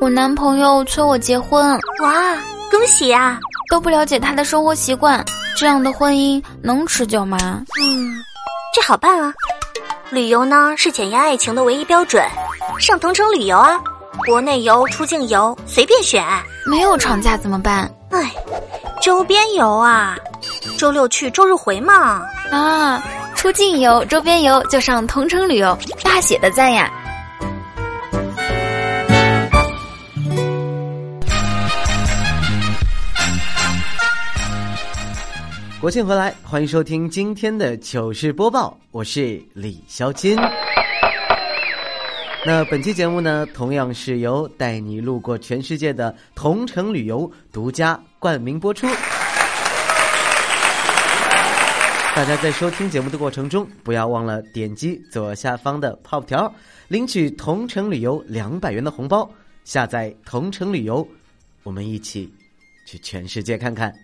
我男朋友催我结婚，哇，恭喜呀！都不了解他的生活习惯，这样的婚姻能持久吗？嗯，这好办啊。旅游呢是检验爱情的唯一标准，上同城旅游啊，国内游、出境游随便选。没有长假怎么办？哎，周边游啊，周六去，周日回嘛。啊，出境游、周边游就上同城旅游，大写的赞呀！国庆回来，欢迎收听今天的糗事播报，我是李潇金。那本期节目呢，同样是由带你路过全世界的同城旅游独家冠名播出。大家在收听节目的过程中，不要忘了点击左下方的泡条，领取同城旅游两百元的红包，下载同城旅游，我们一起去全世界看看。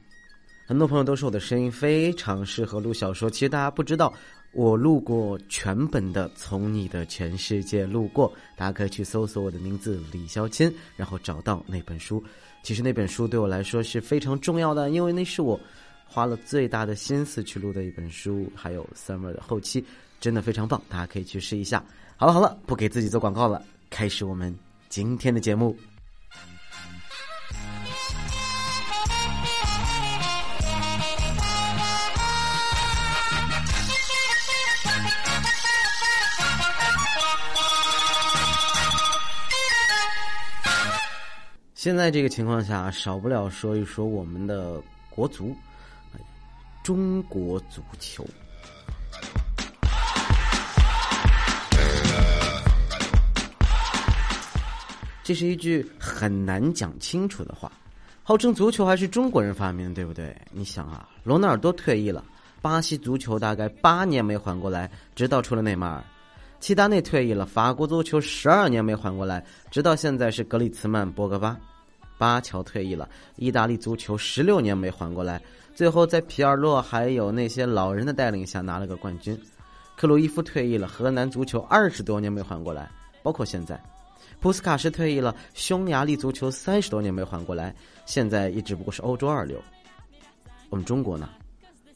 很多朋友都说我的声音非常适合录小说，其实大家不知道，我录过全本的《从你的全世界路过》，大家可以去搜索我的名字李潇钦，然后找到那本书。其实那本书对我来说是非常重要的，因为那是我花了最大的心思去录的一本书，还有 Summer 的后期真的非常棒，大家可以去试一下。好了好了，不给自己做广告了，开始我们今天的节目。现在这个情况下，少不了说一说我们的国足，中国足球。这是一句很难讲清楚的话。号称足球还是中国人发明，对不对？你想啊，罗纳尔多退役了，巴西足球大概八年没缓过来，直到出了内马尔。齐达内退役了，法国足球十二年没缓过来，直到现在是格里茨曼、博格巴。巴乔退役了，意大利足球十六年没缓过来，最后在皮尔洛还有那些老人的带领下拿了个冠军。克鲁伊夫退役了，荷兰足球二十多年没缓过来，包括现在。普斯卡什退役了，匈牙利足球三十多年没缓过来，现在也只不过是欧洲二流。我们中国呢，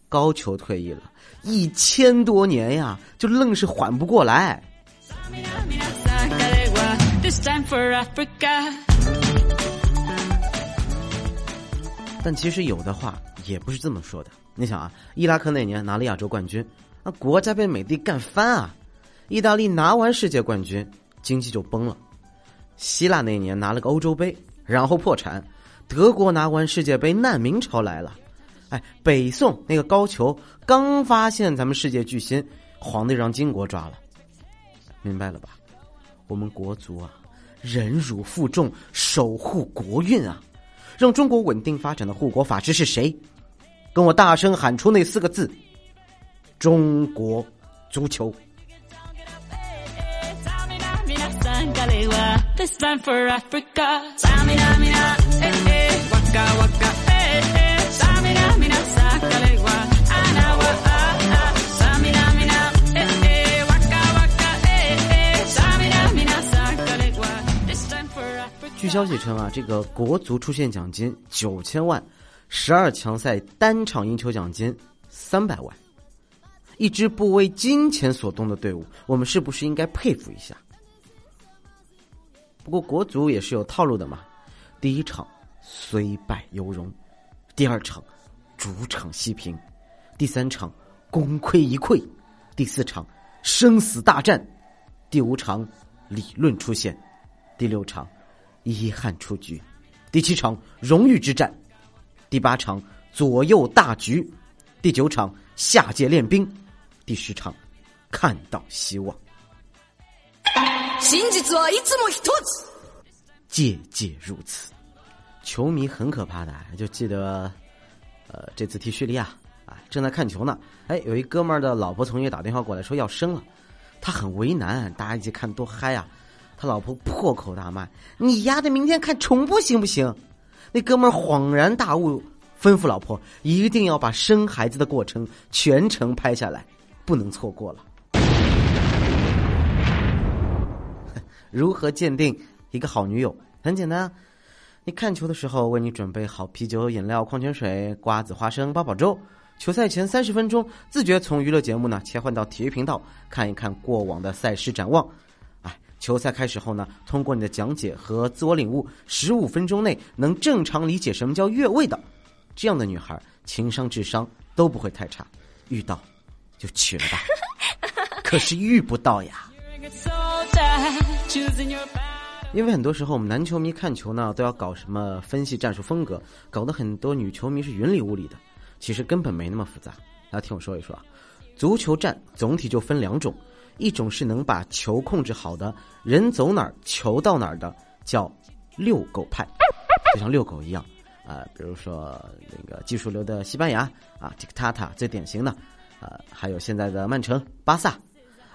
高球退役了，一千多年呀，就愣是缓不过来。但其实有的话也不是这么说的。你想啊，伊拉克那年拿了亚洲冠军，那国家被美帝干翻啊；意大利拿完世界冠军，经济就崩了；希腊那年拿了个欧洲杯，然后破产；德国拿完世界杯，难民潮来了。哎，北宋那个高俅刚发现咱们世界巨星，皇帝让金国抓了。明白了吧？我们国足啊，忍辱负重，守护国运啊。让中国稳定发展的护国法师是谁？跟我大声喊出那四个字：中国足球。据消息称啊，这个国足出线奖金九千万，十二强赛单场赢球奖金三百万。一支不为金钱所动的队伍，我们是不是应该佩服一下？不过国足也是有套路的嘛，第一场虽败犹荣，第二场主场西平，第三场功亏一篑，第四场生死大战，第五场理论出现，第六场。遗憾出局，第七场荣誉之战，第八场左右大局，第九场下界练兵，第十场看到希望。届届如此，球迷很可怕的。就记得，呃，这次踢叙利亚啊，正在看球呢。哎，有一哥们儿的老婆从医院打电话过来，说要生了，他很为难。大家一起看多嗨啊！他老婆破口大骂：“你丫的，明天看重播行不行？”那哥们儿恍然大悟，吩咐老婆一定要把生孩子的过程全程拍下来，不能错过了。如何鉴定一个好女友？很简单，你看球的时候为你准备好啤酒、饮料、矿泉水、瓜子、花生、八宝粥。球赛前三十分钟，自觉从娱乐节目呢切换到体育频道，看一看过往的赛事展望。哎，球赛开始后呢，通过你的讲解和自我领悟，十五分钟内能正常理解什么叫越位的，这样的女孩情商智商都不会太差。遇到就娶了吧，可是遇不到呀。因为很多时候我们男球迷看球呢，都要搞什么分析战术风格，搞得很多女球迷是云里雾里的。其实根本没那么复杂，大家听我说一说啊。足球战总体就分两种，一种是能把球控制好的，人走哪儿球到哪儿的，叫遛狗派，就像遛狗一样啊。比如说那个技术流的西班牙啊，这个塔塔最典型的啊，还有现在的曼城、巴萨。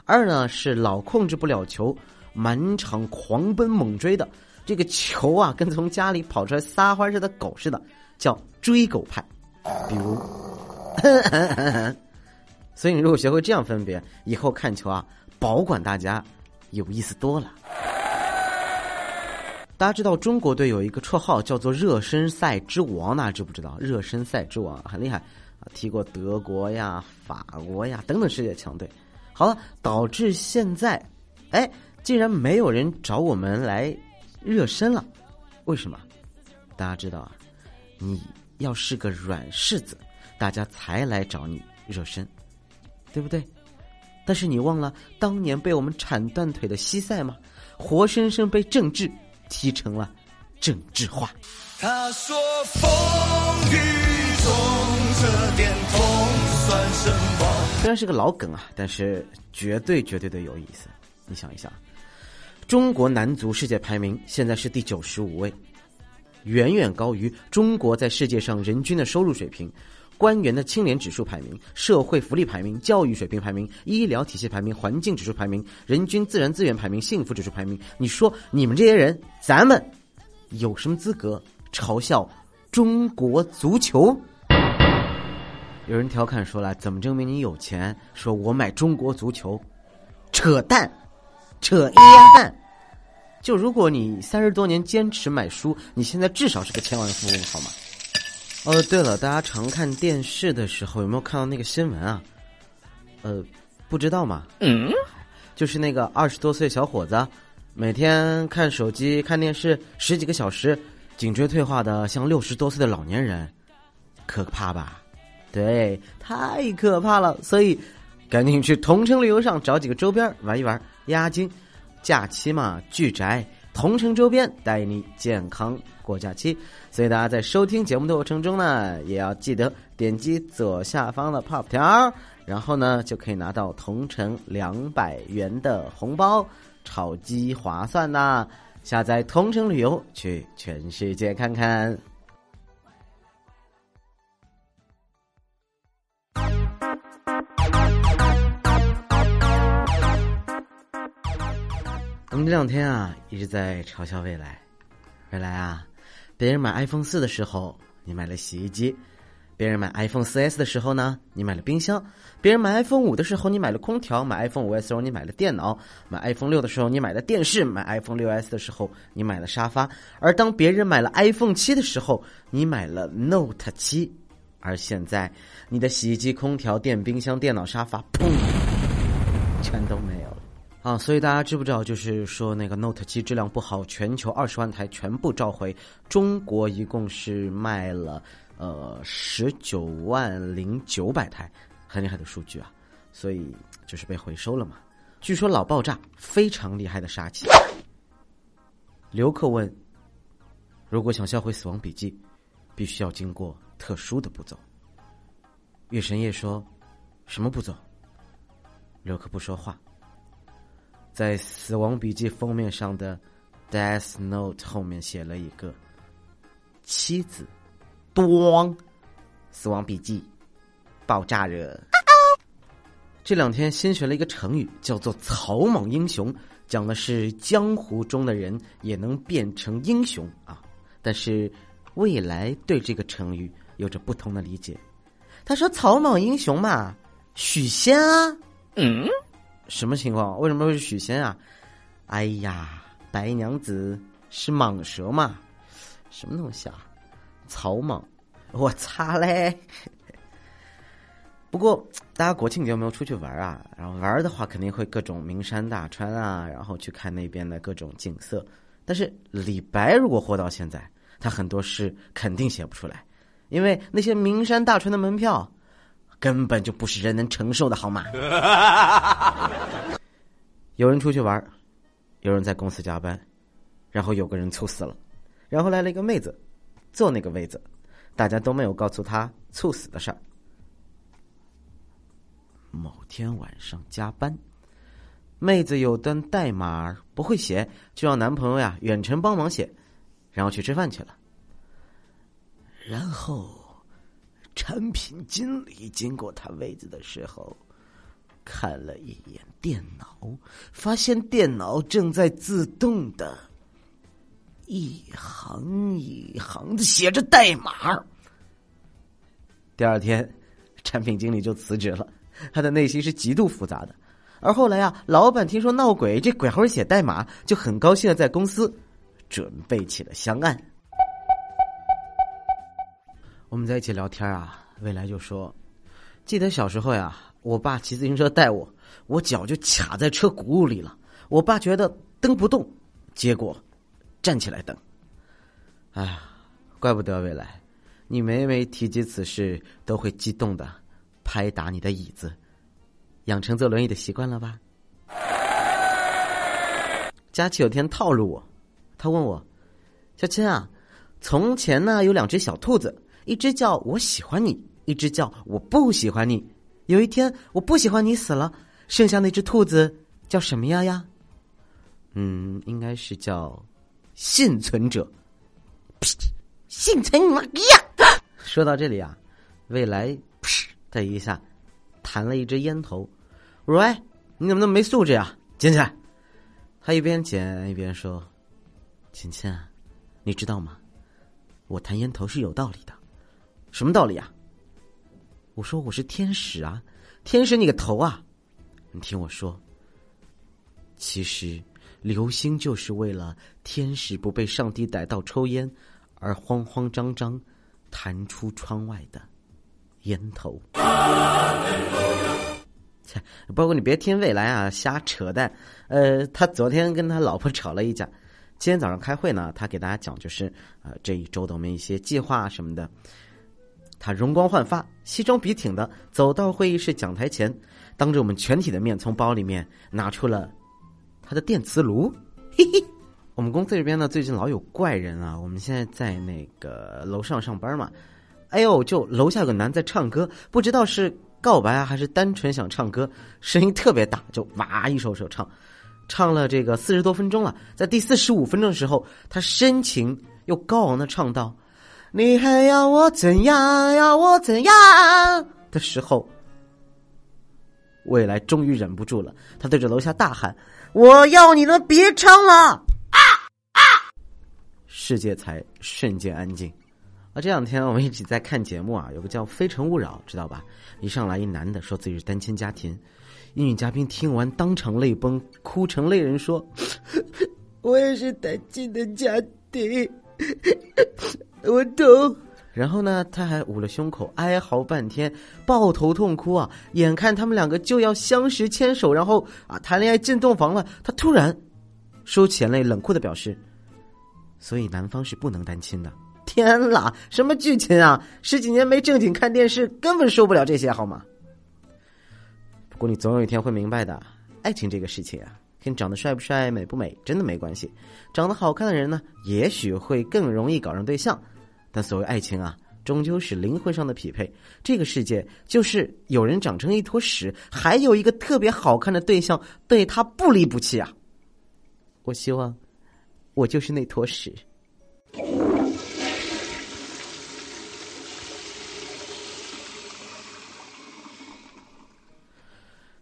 二呢是老控制不了球，满场狂奔猛追的，这个球啊跟从家里跑出来撒欢似的狗似的，叫追狗派。比如，所以你如果学会这样分别，以后看球啊，保管大家有意思多了。大家知道中国队有一个绰号叫做“热身赛之王”，大家知不知道？热身赛之王很厉害啊，踢过德国呀、法国呀等等世界强队。好了，导致现在，哎，竟然没有人找我们来热身了，为什么？大家知道啊，你。要是个软柿子，大家才来找你热身，对不对？但是你忘了当年被我们铲断腿的西塞吗？活生生被政治踢成了政治化。他说：“风雨中这点痛算什么？”虽然是个老梗啊，但是绝对绝对的有意思。你想一想，中国男足世界排名现在是第九十五位。远远高于中国在世界上人均的收入水平、官员的清廉指数排名、社会福利排名、教育水平排名、医疗体系排名、环境指数排名、人均自然资源排名、幸福指数排名。你说你们这些人，咱们有什么资格嘲笑中国足球？有人调侃说了：“怎么证明你有钱？”说我买中国足球，扯淡，扯淡。就如果你三十多年坚持买书，你现在至少是个千万富翁，好吗？哦，对了，大家常看电视的时候有没有看到那个新闻啊？呃，不知道嘛？嗯，就是那个二十多岁小伙子，每天看手机、看电视十几个小时，颈椎退化的像六十多岁的老年人，可怕吧？对，太可怕了，所以赶紧去同城旅游上找几个周边玩一玩，压压惊。假期嘛，巨宅同城周边带你健康过假期。所以大家在收听节目的过程中呢，也要记得点击左下方的 pop 条，然后呢就可以拿到同城两百元的红包，超级划算呐！下载同城旅游，去全世界看看。我们这两天啊一直在嘲笑未来，未来啊，别人买 iPhone 四的时候你买了洗衣机，别人买 iPhone 四 S 的时候呢你买了冰箱，别人买 iPhone 五的时候你买了空调，买 iPhone 五 S 的时候你买了电脑，买 iPhone 六的时候你买了电视，买 iPhone 六 S 的时候你买了沙发，而当别人买了 iPhone 七的时候你买了 Note 七，而现在你的洗衣机、空调、电冰箱、电脑、沙发，砰，全都没有了。啊，所以大家知不知道？就是说那个 Note 七质量不好，全球二十万台全部召回，中国一共是卖了呃十九万零九百台，很厉害的数据啊！所以就是被回收了嘛。据说老爆炸非常厉害的杀气。刘克问：如果想销毁《死亡笔记》，必须要经过特殊的步骤。月神夜说：什么步骤？刘克不说话。在《死亡笔记》封面上的 “Death Note” 后面写了一个“妻子”，咣，《死亡笔记》爆炸热。这两天新学了一个成语，叫做“草莽英雄”，讲的是江湖中的人也能变成英雄啊。但是未来对这个成语有着不同的理解。他说：“草莽英雄嘛，许仙啊。”嗯。什么情况？为什么会是许仙啊？哎呀，白娘子是蟒蛇嘛？什么东西啊？草蟒？我擦嘞！不过大家国庆节有没有出去玩啊？然后玩的话，肯定会各种名山大川啊，然后去看那边的各种景色。但是李白如果活到现在，他很多诗肯定写不出来，因为那些名山大川的门票根本就不是人能承受的，好吗？有人出去玩，有人在公司加班，然后有个人猝死了，然后来了一个妹子坐那个位子，大家都没有告诉她猝死的事儿。某天晚上加班，妹子有段代码不会写，就让男朋友呀远程帮忙写，然后去吃饭去了。然后，产品经理经过他位子的时候，看了一眼电脑，发现电脑正在自动的，一行一行的写着代码。第二天，产品经理就辞职了。他的内心是极度复杂的，而后来啊，老板听说闹鬼，这鬼猴写代码，就很高兴的在公司准备起了香案。我们在一起聊天啊，未来就说，记得小时候呀，我爸骑自行车带我，我脚就卡在车轱辘里了，我爸觉得蹬不动，结果站起来蹬。哎呀，怪不得未来，你每每提及此事都会激动的。拍打你的椅子，养成坐轮椅的习惯了吧？佳琪有天套路我，他问我：“小青啊，从前呢有两只小兔子，一只叫我喜欢你，一只叫我不喜欢你。有一天我不喜欢你死了，剩下那只兔子叫什么呀呀？嗯，应该是叫幸存者。幸存你妈呀！说到这里啊，未来。的一下弹了一支烟头，我说：“哎，你怎么那么没素质呀？捡起来！”他一边捡一边说：“琴琴，你知道吗？我弹烟头是有道理的。什么道理啊？”我说：“我是天使啊，天使你个头啊！你听我说，其实流星就是为了天使不被上帝逮到抽烟而慌慌张张弹出窗外的。”烟头，切！包括你别听未来啊瞎扯淡。呃，他昨天跟他老婆吵了一架，今天早上开会呢，他给大家讲就是呃这一周的我们一些计划什么的。他容光焕发，西装笔挺的走到会议室讲台前，当着我们全体的面，从包里面拿出了他的电磁炉。嘿嘿，我们公司这边呢最近老有怪人啊，我们现在在那个楼上上班嘛。哎呦！就楼下有个男在唱歌，不知道是告白啊，还是单纯想唱歌，声音特别大，就哇一首首唱，唱了这个四十多分钟了。在第四十五分钟的时候，他深情又高昂的唱道：“你还要我怎样？要我怎样？”的时候，未来终于忍不住了，他对着楼下大喊：“我要你们别唱了！”啊啊！世界才瞬间安静。啊，这两天我们一起在看节目啊，有个叫《非诚勿扰》，知道吧？一上来一男的说自己是单亲家庭，一女嘉宾听完当场泪崩，哭成泪人，说：“我也是单亲的家庭，我懂。”然后呢，他还捂了胸口哀嚎半天，抱头痛哭啊！眼看他们两个就要相识牵手，然后啊谈恋爱进洞房了，他突然收起眼泪，冷酷的表示：“所以男方是不能单亲的。”天啦，什么剧情啊！十几年没正经看电视，根本受不了这些，好吗？不过你总有一天会明白的，爱情这个事情啊，跟长得帅不帅、美不美真的没关系。长得好看的人呢，也许会更容易搞上对象，但所谓爱情啊，终究是灵魂上的匹配。这个世界就是有人长成一坨屎，还有一个特别好看的对象对他不离不弃啊！我希望，我就是那坨屎。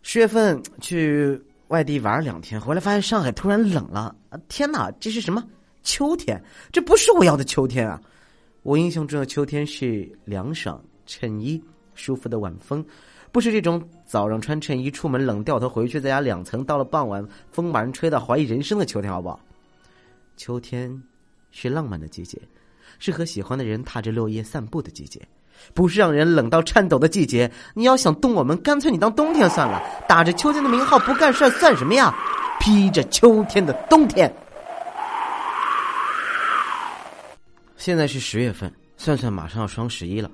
十月份去外地玩两天，回来发现上海突然冷了！天哪，这是什么秋天？这不是我要的秋天啊！我印象中的秋天是凉爽、衬衣、舒服的晚风，不是这种早上穿衬衣出门冷掉头回去，在家两层，到了傍晚风把人吹到怀疑人生的秋天，好不好？秋天是浪漫的季节，是和喜欢的人踏着落叶散步的季节，不是让人冷到颤抖的季节。你要想冻我们，干脆你当冬天算了。打着秋天的名号不干事算什么呀？披着秋天的冬天。现在是十月份，算算马上要双十一了。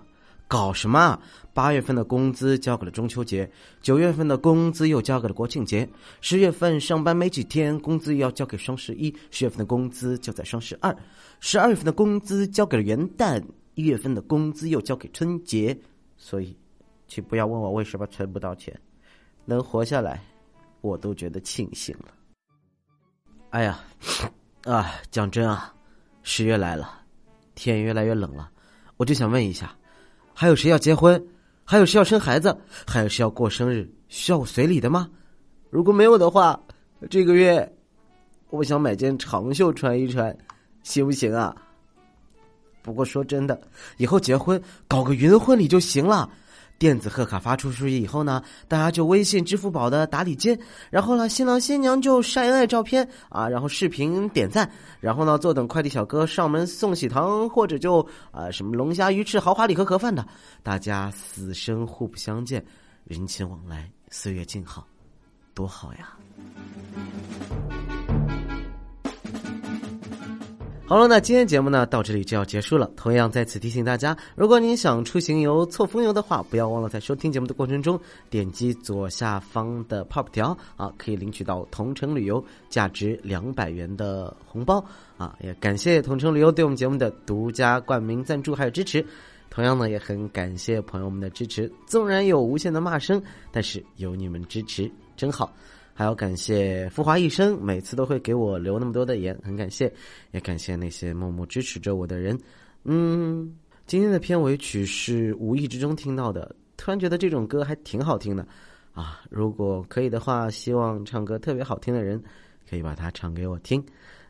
搞什么？八月份的工资交给了中秋节，九月份的工资又交给了国庆节，十月份上班没几天，工资又要交给双十一，十月份的工资就在双十二，十二月份的工资交给了元旦，一月份的工资又交给春节。所以，请不要问我为什么存不到钱，能活下来，我都觉得庆幸了。哎呀，啊，讲真啊，十月来了，天越来越冷了，我就想问一下。还有谁要结婚？还有谁要生孩子？还有谁要过生日需要我随礼的吗？如果没有的话，这个月我想买件长袖穿一穿，行不行啊？不过说真的，以后结婚搞个云婚礼就行了。电子贺卡发出去以后呢，大家就微信、支付宝的打礼金，然后呢，新郎新娘就晒恩爱照片啊，然后视频点赞，然后呢，坐等快递小哥上门送喜糖，或者就啊什么龙虾鱼翅、豪华礼盒盒饭的，大家死生互不相见，人情往来，岁月静好，多好呀！好了，那今天节目呢到这里就要结束了。同样在此提醒大家，如果您想出行游、错峰游的话，不要忘了在收听节目的过程中点击左下方的 pop 条啊，可以领取到同城旅游价值两百元的红包啊。也感谢同城旅游对我们节目的独家冠名赞助还有支持。同样呢，也很感谢朋友们的支持，纵然有无限的骂声，但是有你们支持真好。还要感谢浮华一生，每次都会给我留那么多的言，很感谢，也感谢那些默默支持着我的人。嗯，今天的片尾曲是无意之中听到的，突然觉得这种歌还挺好听的啊！如果可以的话，希望唱歌特别好听的人可以把它唱给我听。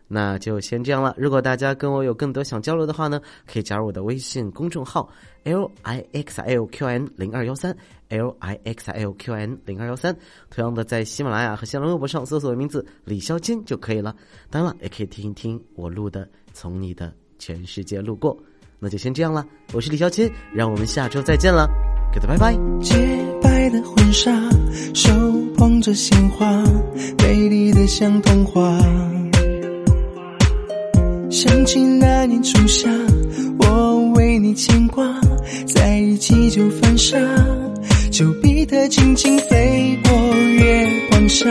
那就先这样了。如果大家跟我有更多想交流的话呢，可以加入我的微信公众号 l i x l q n 零二幺三 l i x l q n 零二幺三。同样的，在喜马拉雅和新浪微博上搜索我的名字李潇金就可以了。当然了，也可以听一听我录的《从你的全世界路过》。那就先这样了，我是李潇金，让我们下周再见了，Good 拜拜。洁白的婚纱，手捧着鲜花，美丽的像童话。想起那年初夏，我为你牵挂，在一起就犯傻，丘比特轻轻飞过月光下，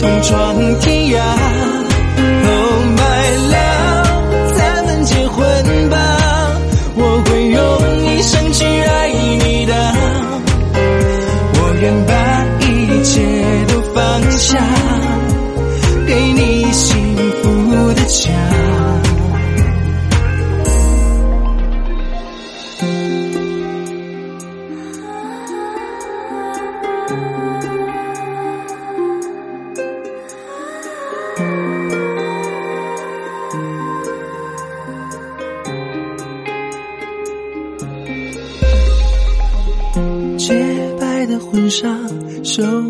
同闯天涯。